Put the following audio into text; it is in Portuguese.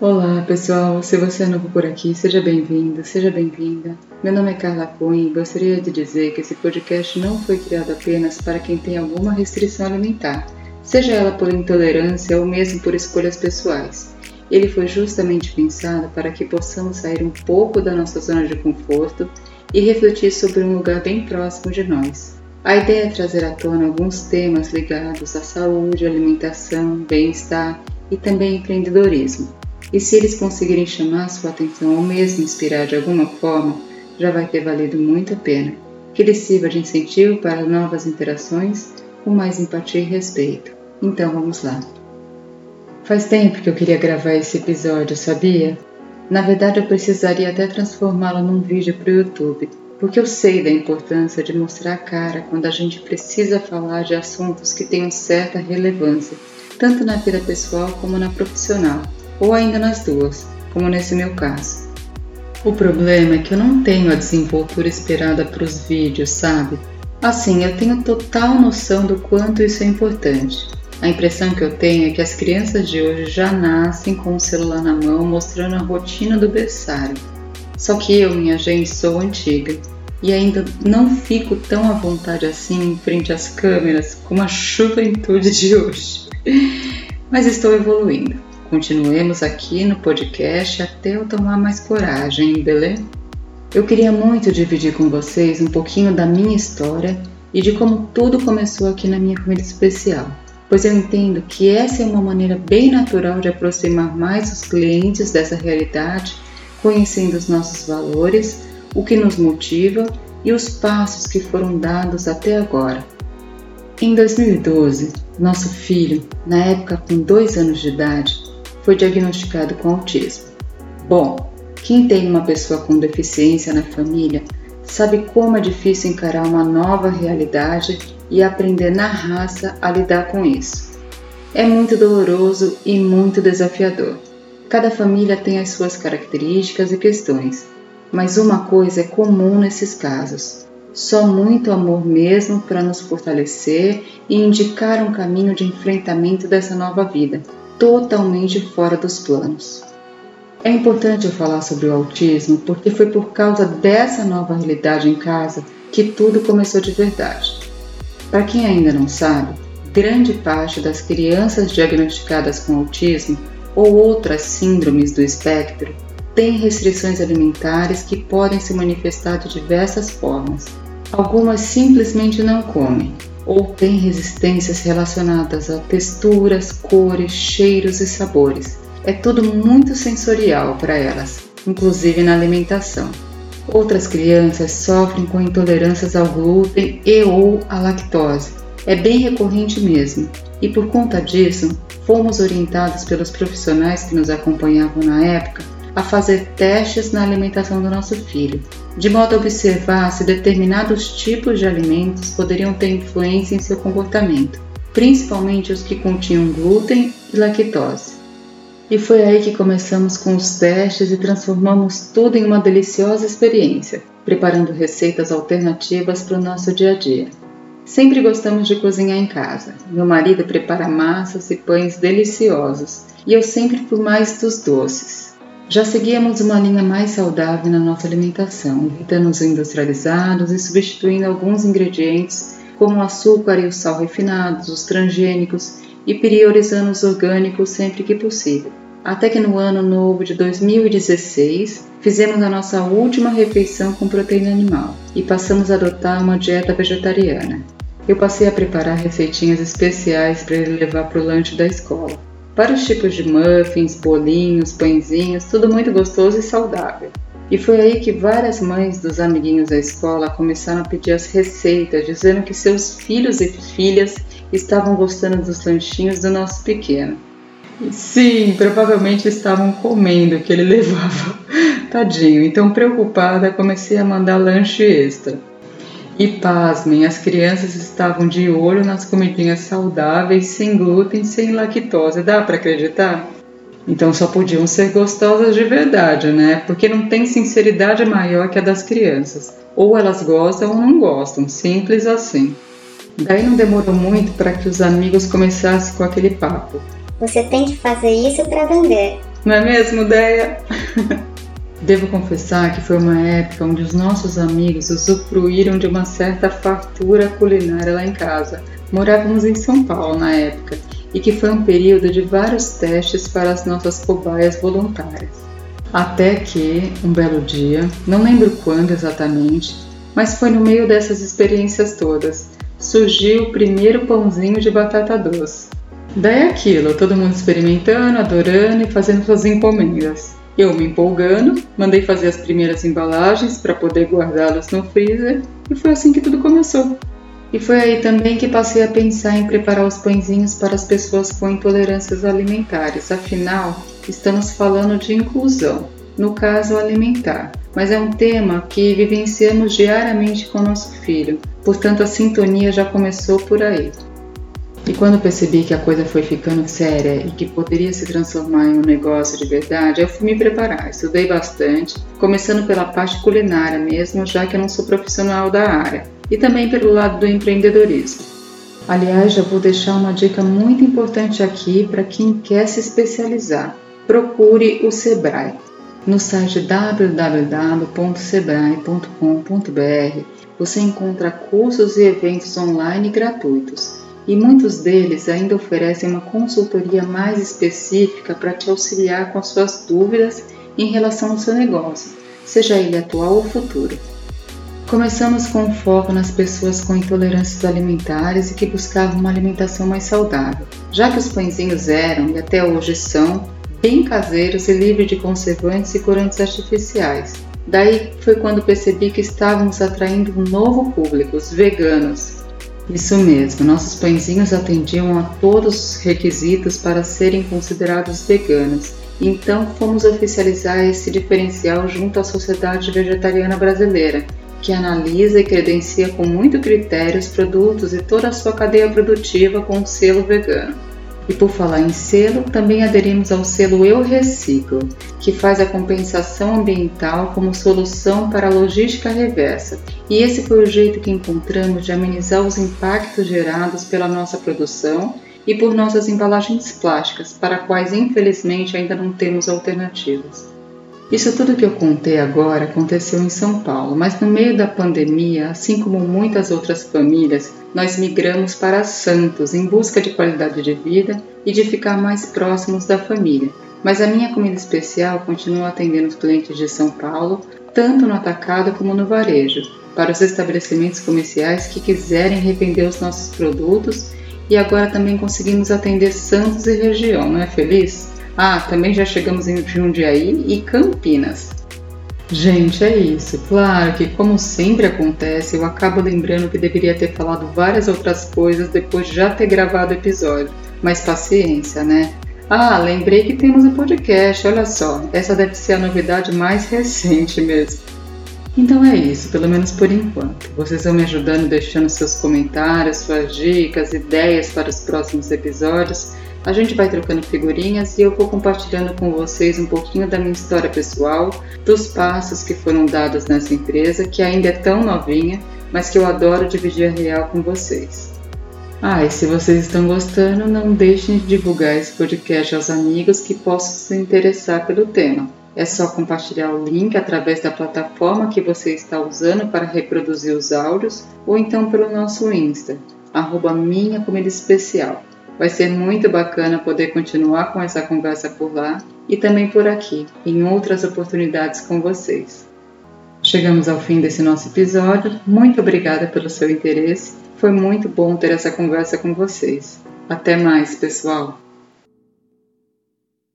Olá pessoal, se você é novo por aqui, seja bem-vindo, seja bem-vinda. Meu nome é Carla Cunha e gostaria de dizer que esse podcast não foi criado apenas para quem tem alguma restrição alimentar, seja ela por intolerância ou mesmo por escolhas pessoais. Ele foi justamente pensado para que possamos sair um pouco da nossa zona de conforto e refletir sobre um lugar bem próximo de nós. A ideia é trazer à tona alguns temas ligados à saúde, alimentação, bem-estar e também empreendedorismo. E se eles conseguirem chamar sua atenção ou mesmo inspirar de alguma forma, já vai ter valido muito a pena. Que ele sirva de incentivo para novas interações com mais empatia e respeito. Então vamos lá. Faz tempo que eu queria gravar esse episódio, sabia? Na verdade, eu precisaria até transformá-lo num vídeo para o YouTube, porque eu sei da importância de mostrar a cara quando a gente precisa falar de assuntos que tenham certa relevância, tanto na vida pessoal como na profissional ou ainda nas duas, como nesse meu caso. O problema é que eu não tenho a desenvoltura esperada para os vídeos, sabe? Assim, eu tenho total noção do quanto isso é importante. A impressão que eu tenho é que as crianças de hoje já nascem com o celular na mão mostrando a rotina do berçário. Só que eu, minha gente, sou antiga e ainda não fico tão à vontade assim em frente às câmeras como a juventude de hoje. Mas estou evoluindo. Continuemos aqui no podcast até eu tomar mais coragem, beleza? Eu queria muito dividir com vocês um pouquinho da minha história e de como tudo começou aqui na minha família especial, pois eu entendo que essa é uma maneira bem natural de aproximar mais os clientes dessa realidade, conhecendo os nossos valores, o que nos motiva e os passos que foram dados até agora. Em 2012, nosso filho, na época com dois anos de idade, foi diagnosticado com autismo. Bom, quem tem uma pessoa com deficiência na família sabe como é difícil encarar uma nova realidade e aprender na raça a lidar com isso. É muito doloroso e muito desafiador. Cada família tem as suas características e questões, mas uma coisa é comum nesses casos: só muito amor mesmo para nos fortalecer e indicar um caminho de enfrentamento dessa nova vida totalmente fora dos planos. É importante eu falar sobre o autismo porque foi por causa dessa nova realidade em casa que tudo começou de verdade. Para quem ainda não sabe, grande parte das crianças diagnosticadas com autismo ou outras síndromes do espectro têm restrições alimentares que podem se manifestar de diversas formas. Algumas simplesmente não comem, ou têm resistências relacionadas a texturas, cores, cheiros e sabores. É tudo muito sensorial para elas, inclusive na alimentação. Outras crianças sofrem com intolerâncias ao glúten e ou à lactose. É bem recorrente mesmo, e por conta disso, fomos orientados pelos profissionais que nos acompanhavam na época a fazer testes na alimentação do nosso filho, de modo a observar se determinados tipos de alimentos poderiam ter influência em seu comportamento, principalmente os que continham glúten e lactose. E foi aí que começamos com os testes e transformamos tudo em uma deliciosa experiência, preparando receitas alternativas para o nosso dia a dia. Sempre gostamos de cozinhar em casa. Meu marido prepara massas e pães deliciosos e eu sempre por mais dos doces. Já seguíamos uma linha mais saudável na nossa alimentação, evitando os industrializados e substituindo alguns ingredientes como o açúcar e o sal refinados, os transgênicos e priorizando os orgânicos sempre que possível. Até que no ano novo de 2016 fizemos a nossa última refeição com proteína animal e passamos a adotar uma dieta vegetariana. Eu passei a preparar receitinhas especiais para ele levar para o lanche da escola vários tipos de muffins, bolinhos, pãezinhos, tudo muito gostoso e saudável. E foi aí que várias mães dos amiguinhos da escola começaram a pedir as receitas, dizendo que seus filhos e filhas estavam gostando dos lanchinhos do nosso pequeno. Sim, provavelmente estavam comendo o que ele levava. Tadinho. Então, preocupada, comecei a mandar lanche extra. E pasmem, as crianças estavam de olho nas comidinhas saudáveis, sem glúten, sem lactose. Dá para acreditar? Então só podiam ser gostosas de verdade, né? Porque não tem sinceridade maior que a das crianças. Ou elas gostam ou não gostam, simples assim. Daí não demorou muito para que os amigos começassem com aquele papo. Você tem que fazer isso para vender. Não é mesmo, Deia? Devo confessar que foi uma época onde os nossos amigos usufruíram de uma certa fartura culinária lá em casa. Morávamos em São Paulo na época e que foi um período de vários testes para as nossas cobaias voluntárias. Até que, um belo dia, não lembro quando exatamente, mas foi no meio dessas experiências todas, surgiu o primeiro pãozinho de batata doce. Daí aquilo, todo mundo experimentando, adorando e fazendo suas encomendas. Eu me empolgando, mandei fazer as primeiras embalagens para poder guardá-las no freezer e foi assim que tudo começou. E foi aí também que passei a pensar em preparar os pãezinhos para as pessoas com intolerâncias alimentares. Afinal, estamos falando de inclusão, no caso alimentar. Mas é um tema que vivenciamos diariamente com nosso filho, portanto a sintonia já começou por aí. E quando percebi que a coisa foi ficando séria e que poderia se transformar em um negócio de verdade, eu fui me preparar. Estudei bastante, começando pela parte culinária mesmo, já que eu não sou profissional da área e também pelo lado do empreendedorismo. Aliás, já vou deixar uma dica muito importante aqui para quem quer se especializar. Procure o Sebrae. No site www.sebrae.com.br você encontra cursos e eventos online gratuitos e muitos deles ainda oferecem uma consultoria mais específica para te auxiliar com as suas dúvidas em relação ao seu negócio, seja ele atual ou futuro. Começamos com foco nas pessoas com intolerâncias alimentares e que buscavam uma alimentação mais saudável, já que os pãezinhos eram e até hoje são bem caseiros e livres de conservantes e corantes artificiais. Daí foi quando percebi que estávamos atraindo um novo público, os veganos. Isso mesmo, nossos pãezinhos atendiam a todos os requisitos para serem considerados veganos. Então fomos oficializar esse diferencial junto à Sociedade Vegetariana Brasileira, que analisa e credencia com muito critério os produtos e toda a sua cadeia produtiva com o selo vegano. E por falar em selo, também aderimos ao selo Eu Reciclo, que faz a compensação ambiental como solução para a logística reversa. E esse foi o jeito que encontramos de amenizar os impactos gerados pela nossa produção e por nossas embalagens plásticas, para quais infelizmente ainda não temos alternativas. Isso tudo que eu contei agora aconteceu em São Paulo, mas no meio da pandemia, assim como muitas outras famílias, nós migramos para Santos em busca de qualidade de vida e de ficar mais próximos da família. Mas a minha comida especial continua atendendo os clientes de São Paulo, tanto no atacado como no varejo, para os estabelecimentos comerciais que quiserem revender os nossos produtos e agora também conseguimos atender Santos e região, não é feliz? Ah, também já chegamos em Jundiaí e Campinas. Gente, é isso. Claro que, como sempre acontece, eu acabo lembrando que deveria ter falado várias outras coisas depois de já ter gravado o episódio. Mas paciência, né? Ah, lembrei que temos um podcast, olha só. Essa deve ser a novidade mais recente mesmo. Então é isso, pelo menos por enquanto. Vocês vão me ajudando deixando seus comentários, suas dicas, ideias para os próximos episódios. A gente vai trocando figurinhas e eu vou compartilhando com vocês um pouquinho da minha história pessoal, dos passos que foram dados nessa empresa, que ainda é tão novinha, mas que eu adoro dividir a real com vocês. Ah, e se vocês estão gostando, não deixem de divulgar esse podcast aos amigos que possam se interessar pelo tema. É só compartilhar o link através da plataforma que você está usando para reproduzir os áudios ou então pelo nosso Insta, arroba Minha Comida Especial. Vai ser muito bacana poder continuar com essa conversa por lá e também por aqui, em outras oportunidades com vocês. Chegamos ao fim desse nosso episódio. Muito obrigada pelo seu interesse. Foi muito bom ter essa conversa com vocês. Até mais, pessoal!